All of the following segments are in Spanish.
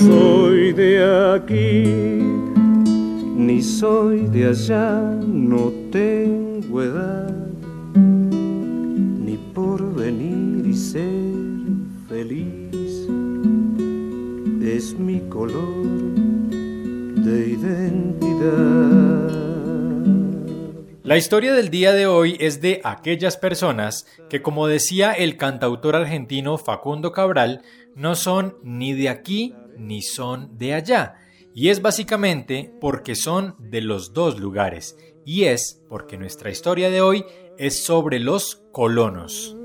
soy de aquí, ni soy de allá, no tengo edad, ni por venir y ser feliz. Es mi color de identidad. La historia del día de hoy es de aquellas personas que, como decía el cantautor argentino Facundo Cabral, no son ni de aquí ni son de allá. Y es básicamente porque son de los dos lugares. Y es porque nuestra historia de hoy es sobre los colonos.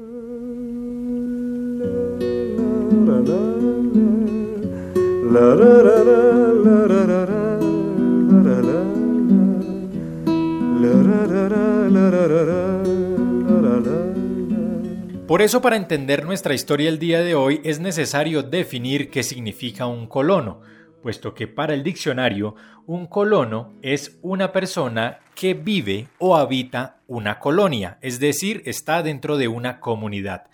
Por eso para entender nuestra historia el día de hoy es necesario definir qué significa un colono, puesto que para el diccionario un colono es una persona que vive o habita una colonia, es decir, está dentro de una comunidad.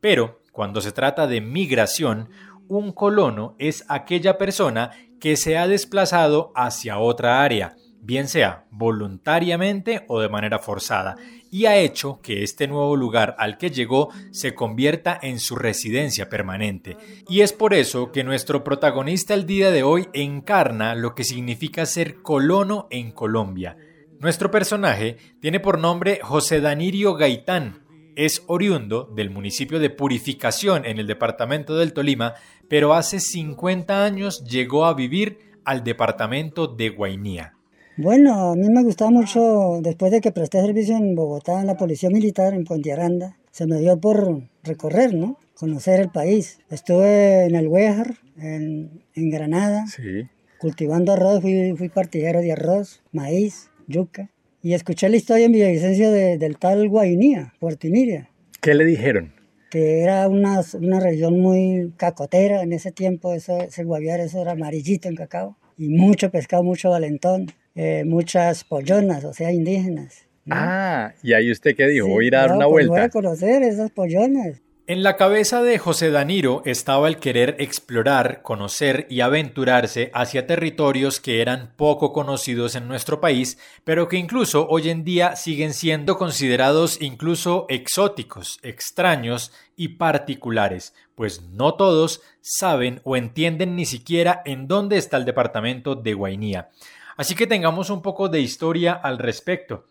Pero cuando se trata de migración, un colono es aquella persona que se ha desplazado hacia otra área, bien sea voluntariamente o de manera forzada, y ha hecho que este nuevo lugar al que llegó se convierta en su residencia permanente. Y es por eso que nuestro protagonista el día de hoy encarna lo que significa ser colono en Colombia. Nuestro personaje tiene por nombre José Danirio Gaitán. Es oriundo del municipio de Purificación en el departamento del Tolima, pero hace 50 años llegó a vivir al departamento de Guainía. Bueno, a mí me gustaba mucho, después de que presté servicio en Bogotá, en la Policía Militar, en Puente Aranda, se me dio por recorrer, ¿no? Conocer el país. Estuve en el Huejar, en, Granada, cultivando arroz, fui, fui partidero de arroz, maíz, yuca. Y escuché la historia en Villavicencio de, del tal Guainía, Puertiniria. ¿Qué le dijeron? Que era una, una región muy cacotera en ese tiempo, eso, ese guaviar, eso era amarillito en cacao. Y mucho pescado, mucho valentón. Eh, muchas pollonas, o sea, indígenas. Ah, y ahí usted qué dijo, voy a ir a dar una pues vuelta. Voy a conocer esas pollonas. En la cabeza de José Daniro estaba el querer explorar, conocer y aventurarse hacia territorios que eran poco conocidos en nuestro país, pero que incluso hoy en día siguen siendo considerados incluso exóticos, extraños y particulares, pues no todos saben o entienden ni siquiera en dónde está el departamento de Guainía. Así que tengamos un poco de historia al respecto.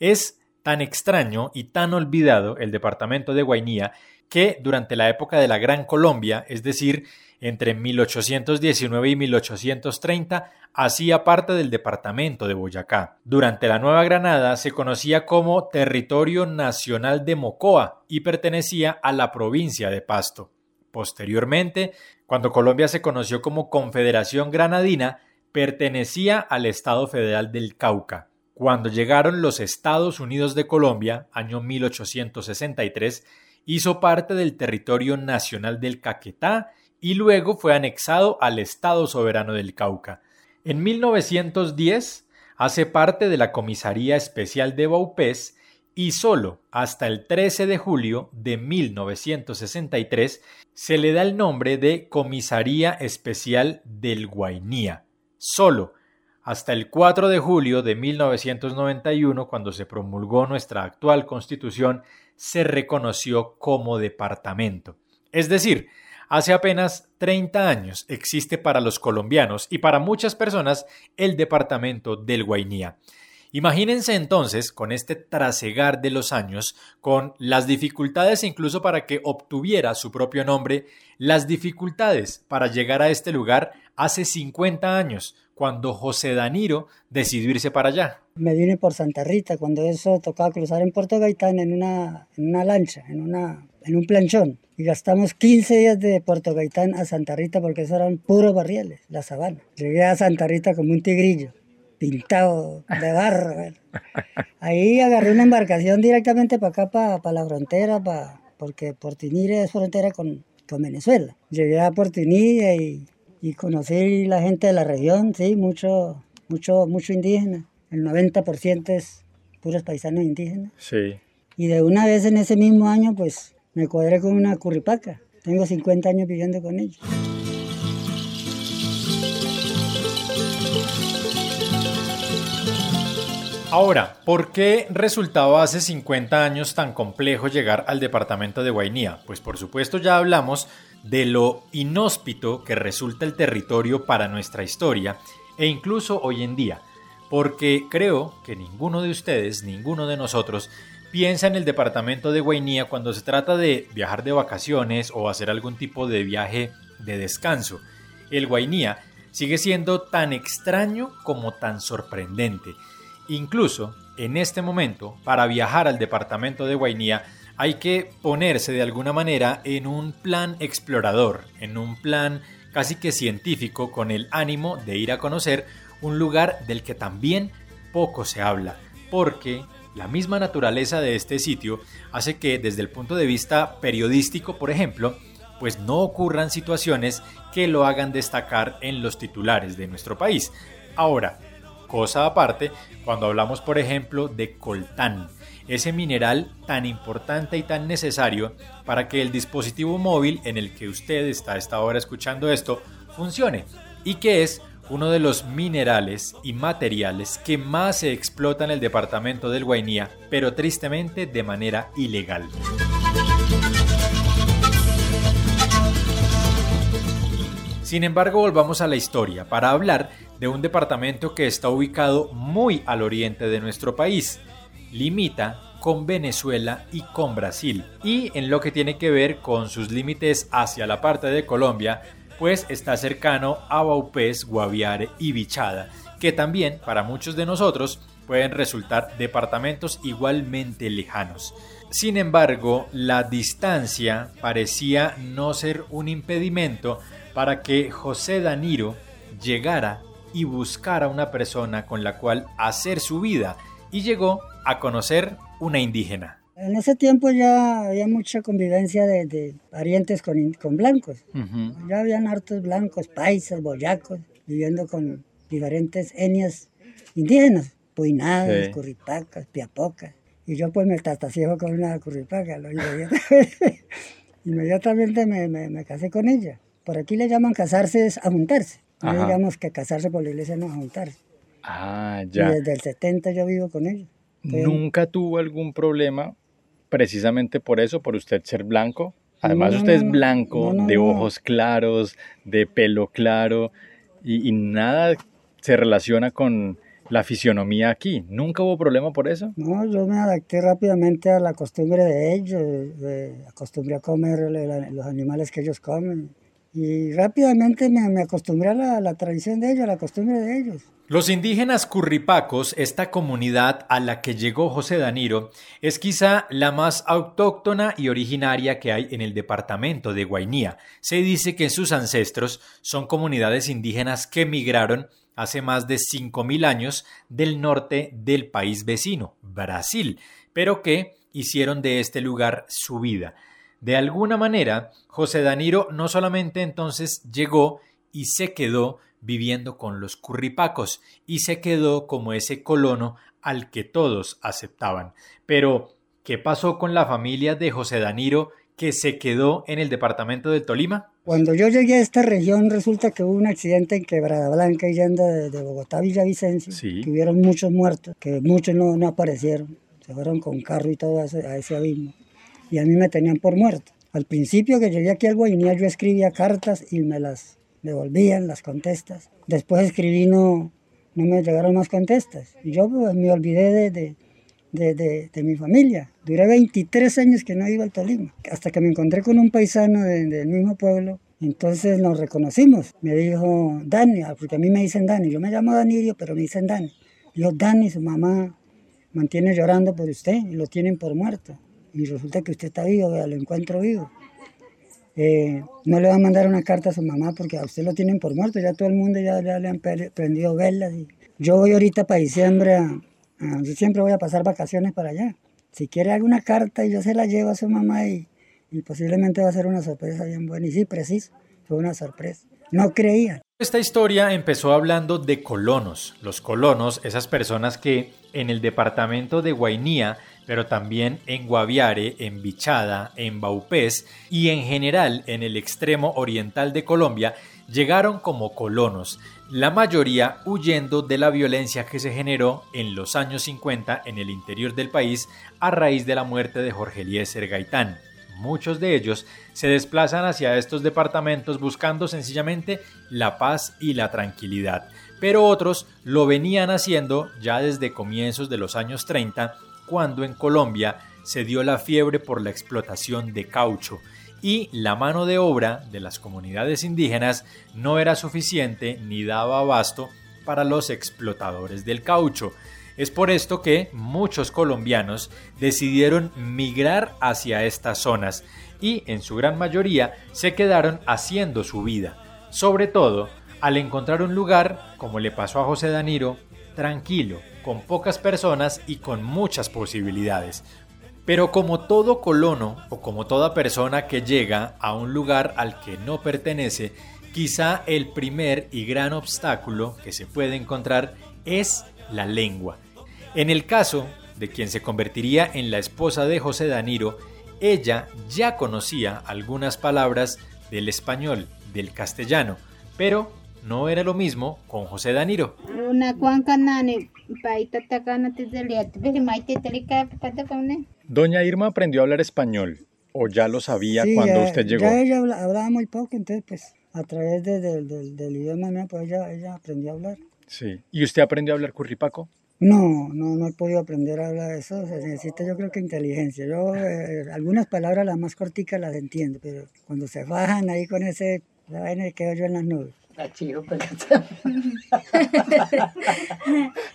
Es tan extraño y tan olvidado el departamento de Guainía que durante la época de la Gran Colombia, es decir, entre 1819 y 1830, hacía parte del departamento de Boyacá. Durante la Nueva Granada se conocía como Territorio Nacional de Mocoa y pertenecía a la provincia de Pasto. Posteriormente, cuando Colombia se conoció como Confederación Granadina, pertenecía al Estado Federal del Cauca. Cuando llegaron los Estados Unidos de Colombia, año 1863, hizo parte del territorio nacional del Caquetá y luego fue anexado al Estado Soberano del Cauca. En 1910 hace parte de la Comisaría Especial de Baupés y solo hasta el 13 de julio de 1963 se le da el nombre de Comisaría Especial del Guainía solo hasta el 4 de julio de 1991, cuando se promulgó nuestra actual constitución, se reconoció como departamento. Es decir, hace apenas 30 años existe para los colombianos y para muchas personas el departamento del Guainía. Imagínense entonces, con este trasegar de los años, con las dificultades incluso para que obtuviera su propio nombre, las dificultades para llegar a este lugar hace 50 años, cuando José Daniro decidió irse para allá. Me vine por Santa Rita, cuando eso tocaba cruzar en Puerto Gaitán en una, en lancha, en un planchón. Y gastamos 15 días de Puerto Gaitán a Santa Rita porque eso eran puros barriales, la sabana. Llegué a Santa Rita como un tigrillo pintado de barro. Ahí agarré una embarcación directamente para acá, para, la frontera, para, porque Portinire es frontera con, con Venezuela. Llegué a Portinire y, y, conocí la gente de la región, sí, mucho, mucho, mucho indígena. El 90% es puros paisanos indígenas. Sí. Y de una vez en ese mismo año, pues me cuadré con una curripaca. Tengo 50 años viviendo con ellos. Ahora, ¿por qué resultaba hace 50 años tan complejo llegar al departamento de Guainía? Pues por supuesto ya hablamos de lo inhóspito que resulta el territorio para nuestra historia e incluso hoy en día, porque creo que ninguno de ustedes, ninguno de nosotros, piensa en el departamento de Guainía cuando se trata de viajar de vacaciones o hacer algún tipo de viaje de descanso. El Guainía sigue siendo tan extraño como tan sorprendente Incluso en este momento, para viajar al departamento de Guainía, hay que ponerse de alguna manera en un plan explorador, en un plan casi que científico con el ánimo de ir a conocer un lugar del que también poco se habla, porque la misma naturaleza de este sitio hace que desde el punto de vista periodístico, por ejemplo, pues no ocurran situaciones que lo hagan destacar en los titulares de nuestro país. Ahora, Cosa aparte, cuando hablamos por ejemplo de coltán, ese mineral tan importante y tan necesario para que el dispositivo móvil en el que usted está a esta hora escuchando esto funcione y que es uno de los minerales y materiales que más se explota en el departamento del Guainía, pero tristemente de manera ilegal. Sin embargo, volvamos a la historia para hablar de un departamento que está ubicado muy al oriente de nuestro país. Limita con Venezuela y con Brasil. Y en lo que tiene que ver con sus límites hacia la parte de Colombia, pues está cercano a Baupés, Guaviare y Bichada, que también para muchos de nosotros pueden resultar departamentos igualmente lejanos. Sin embargo, la distancia parecía no ser un impedimento para que José Daniro llegara y buscar a una persona con la cual hacer su vida y llegó a conocer una indígena. En ese tiempo ya había mucha convivencia de, parientes con, con blancos. Ya habían hartos blancos, paisas, boyacos, viviendo con diferentes etnias indígenas, puinadas, curripacas, piapocas. Y yo pues me tataciejo con una curripaca. Inmediatamente, me, me, me, casé con ella. Por aquí le llaman casarse es a juntarse. No digamos que casarse por la iglesia no juntarse. Ah, ya. Y desde el 70 yo vivo con ella. ¿Nunca tuvo algún problema precisamente por eso, por usted ser blanco? Además usted es blanco, de ojos claros, de pelo claro, y, nada se relaciona con la fisionomía aquí. ¿Nunca hubo problema por eso? No, yo me adapté rápidamente a la costumbre de ellos, acostumbré a comer los animales que ellos comen y rápidamente me, acostumbré a la, tradición de ellos, a la costumbre de ellos. Los indígenas curripacos, esta comunidad a la que llegó José Daniro, es quizá la más autóctona y originaria que hay en el departamento de Guainía. Se dice que sus ancestros son comunidades indígenas que migraron hace más de 5.000 años del norte del país vecino, Brasil, pero que hicieron de este lugar su vida. De alguna manera, José Daniro no solamente entonces llegó y se quedó viviendo con los curripacos y se quedó como ese colono al que todos aceptaban. Pero, ¿qué pasó con la familia de José Daniro que se quedó en el departamento del Tolima? Cuando yo llegué a esta región resulta que hubo un accidente en Quebrada Blanca yendo de, de Bogotá a Villavicencio, que hubieron muchos muertos, que muchos no, no aparecieron, se fueron con carro y todo a ese abismo y a mí me tenían por muerto. Al principio que llegué aquí al Guainía yo escribía cartas y me las devolvían, las contestas. Después escribí no, no me llegaron más contestas. Y yo pues, me olvidé de, de, de, mi familia. Duré 23 años que no iba al Tolima, hasta que me encontré con un paisano del mismo pueblo. Entonces nos reconocimos. Me dijo Dani, porque a mí me dicen Dani. Yo me llamo Danirio, pero me dicen Dani. Yo, Dani, su mamá mantiene llorando por usted y lo tienen por muerto y resulta que usted está vivo, lo encuentro vivo. Eh, no le va a mandar una carta a su mamá porque a usted lo tienen por muerto, ya todo el mundo ya, le han prendido velas. Y yo voy ahorita para diciembre, yo siempre voy a pasar vacaciones para allá. Si quiere alguna carta yo se la llevo a su mamá y, y posiblemente va a ser una sorpresa bien buena. Y sí, preciso, fue una sorpresa. No creía. Esta historia empezó hablando de colonos. Los colonos, esas personas que en el departamento de Guainía pero también en Guaviare, en Bichada, en Baupés y en general en el extremo oriental de Colombia, llegaron como colonos, la mayoría huyendo de la violencia que se generó en los años 50 en el interior del país a raíz de la muerte de Jorge Eliezer Gaitán. Muchos de ellos se desplazan hacia estos departamentos buscando sencillamente la paz y la tranquilidad, pero otros lo venían haciendo ya desde comienzos de los años 30, cuando en Colombia se dio la fiebre por la explotación de caucho y la mano de obra de las comunidades indígenas no era suficiente ni daba abasto para los explotadores del caucho. Es por esto que muchos colombianos decidieron migrar hacia estas zonas y en su gran mayoría se quedaron haciendo su vida, sobre todo al encontrar un lugar, como le pasó a José Daniro, tranquilo, con pocas personas y con muchas posibilidades, pero como todo colono o como toda persona que llega a un lugar al que no pertenece, quizá el primer y gran obstáculo que se puede encontrar es la lengua. En el caso de quien se convertiría en la esposa de José Daniro, ella ya conocía algunas palabras del español, del castellano, pero no era lo mismo con José Daniro. Doña Irma aprendió a hablar español, o ya lo sabía cuando usted llegó. Ya ella hablaba muy poco, entonces pues a través del idioma mío, pues ella, aprendió a hablar. Sí. ¿Y usted aprendió a hablar curripaco? No, no, no he podido aprender a hablar eso. Se necesita, yo creo que inteligencia. Yo eh, algunas palabras las más corticas las entiendo, pero cuando se bajan ahí con ese, la vaina quedo yo en las nubes.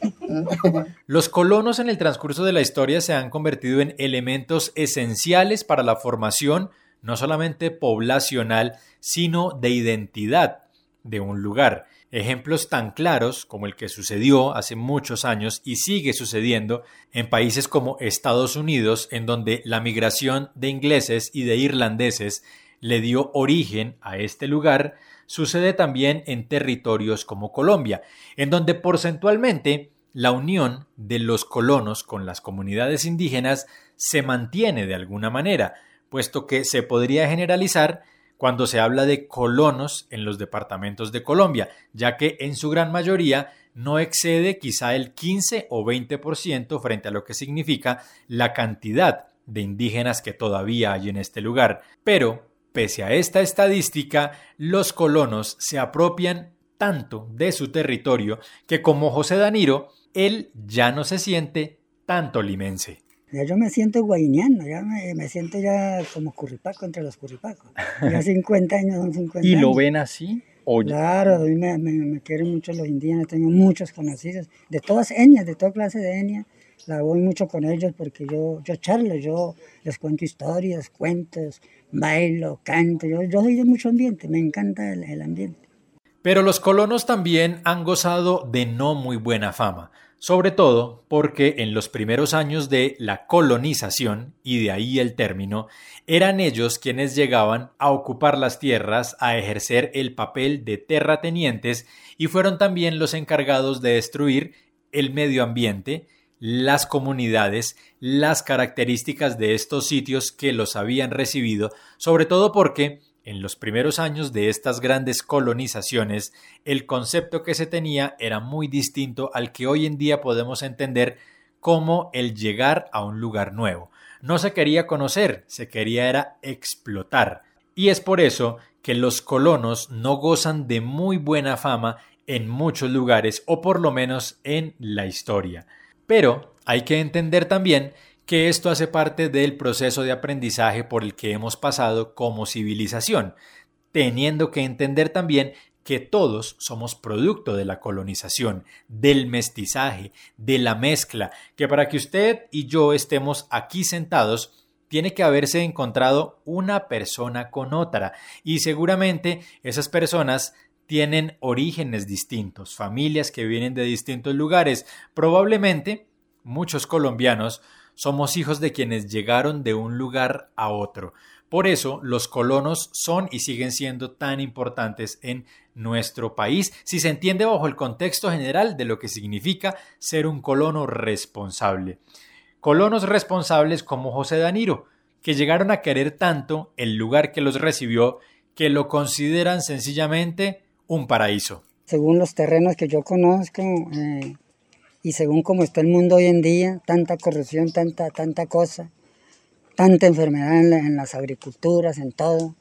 Los colonos en el transcurso de la historia se han convertido en elementos esenciales para la formación no solamente poblacional, sino de identidad de un lugar. Ejemplos tan claros como el que sucedió hace muchos años y sigue sucediendo en países como Estados Unidos, en donde la migración de ingleses y de irlandeses le dio origen a este lugar, sucede también en territorios como Colombia, en donde porcentualmente la unión de los colonos con las comunidades indígenas se mantiene de alguna manera, puesto que se podría generalizar cuando se habla de colonos en los departamentos de Colombia, ya que en su gran mayoría no excede quizá el 15 o 20% frente a lo que significa la cantidad de indígenas que todavía hay en este lugar. Pero, pese a esta estadística, los colonos se apropian tanto de su territorio que como José Daniro, él ya no se siente tanto limense. Ya yo me siento guainiano, ya me, siento ya como curripaco entre los curripacos. Ya 50 años son 50 ¿Y lo ven así? Claro, a mí me, me, quieren mucho los indígenas, tengo muchos conocidos, de todas etnias, de toda clase de etnia. La voy mucho con ellos porque yo, yo charlo, yo les cuento historias, cuentos, bailo, canto. Yo, yo soy de mucho ambiente, me encanta el, el ambiente. Pero los colonos también han gozado de no muy buena fama sobre todo porque en los primeros años de la colonización, y de ahí el término, eran ellos quienes llegaban a ocupar las tierras, a ejercer el papel de terratenientes y fueron también los encargados de destruir el medio ambiente, las comunidades, las características de estos sitios que los habían recibido, sobre todo porque en los primeros años de estas grandes colonizaciones, el concepto que se tenía era muy distinto al que hoy en día podemos entender como el llegar a un lugar nuevo. No se quería conocer, se quería era explotar. Y es por eso que los colonos no gozan de muy buena fama en muchos lugares, o por lo menos en la historia. Pero hay que entender también que esto hace parte del proceso de aprendizaje por el que hemos pasado como civilización, teniendo que entender también que todos somos producto de la colonización, del mestizaje, de la mezcla, que para que usted y yo estemos aquí sentados, tiene que haberse encontrado una persona con otra, y seguramente esas personas tienen orígenes distintos, familias que vienen de distintos lugares, probablemente muchos colombianos somos hijos de quienes llegaron de un lugar a otro. Por eso los colonos son y siguen siendo tan importantes en nuestro país, si se entiende bajo el contexto general de lo que significa ser un colono responsable. Colonos responsables como José Daniro, que llegaron a querer tanto el lugar que los recibió que lo consideran sencillamente un paraíso. Según los terrenos que yo conozco eh, y según cómo está el mundo hoy en día, tanta corrupción, tanta, tanta cosa, tanta enfermedad en, las agriculturas, en todo.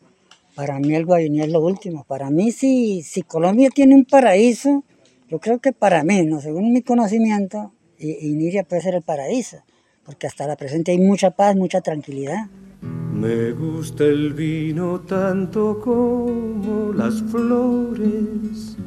Para mí el Guainí es lo último. Para mí si, si Colombia tiene un paraíso, yo creo que para mí, no según mi conocimiento, Iniria puede ser el paraíso, porque hasta la presente hay mucha paz, mucha tranquilidad. Me gusta el vino tanto como las flores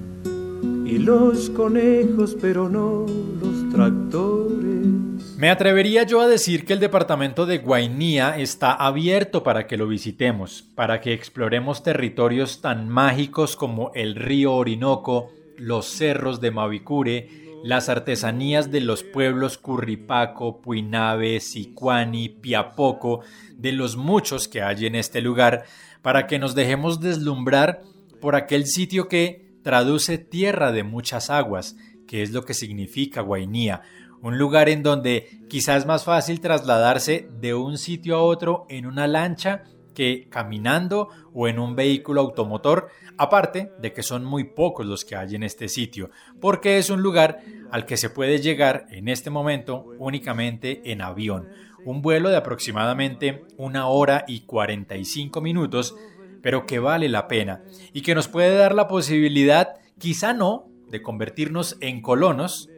y los conejos, pero no los tractores. Me atrevería yo a decir que el departamento de Guainía está abierto para que lo visitemos, para que exploremos territorios tan mágicos como el río Orinoco, los cerros de Mavicure, las artesanías de los pueblos Curripaco, Puinabe, Sicuani, Piapoco, de los muchos que hay en este lugar, para que nos dejemos deslumbrar por aquel sitio que traduce tierra de muchas aguas, que es lo que significa Guainía, un lugar en donde quizás es más fácil trasladarse de un sitio a otro en una lancha que caminando o en un vehículo automotor, aparte de que son muy pocos los que hay en este sitio, porque es un lugar al que se puede llegar en este momento únicamente en avión, un vuelo de aproximadamente una hora y 45 minutos, pero que vale la pena y que nos puede dar la posibilidad, quizá no, de convertirnos en colonos,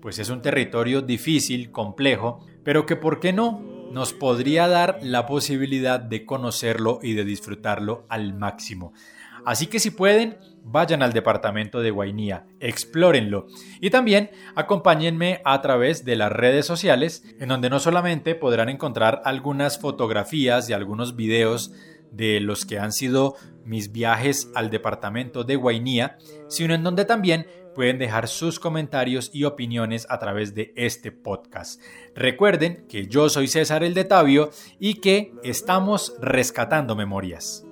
pues es un territorio difícil, complejo, pero que, ¿por qué no?, nos podría dar la posibilidad de conocerlo y de disfrutarlo al máximo. Así que si pueden, vayan al departamento de Guainía, explórenlo y también acompáñenme a través de las redes sociales, en donde no solamente podrán encontrar algunas fotografías y algunos videos de los que han sido mis viajes al departamento de Guainía, sino en donde también pueden dejar sus comentarios y opiniones a través de este podcast. Recuerden que yo soy César el de Tabio y que estamos rescatando memorias.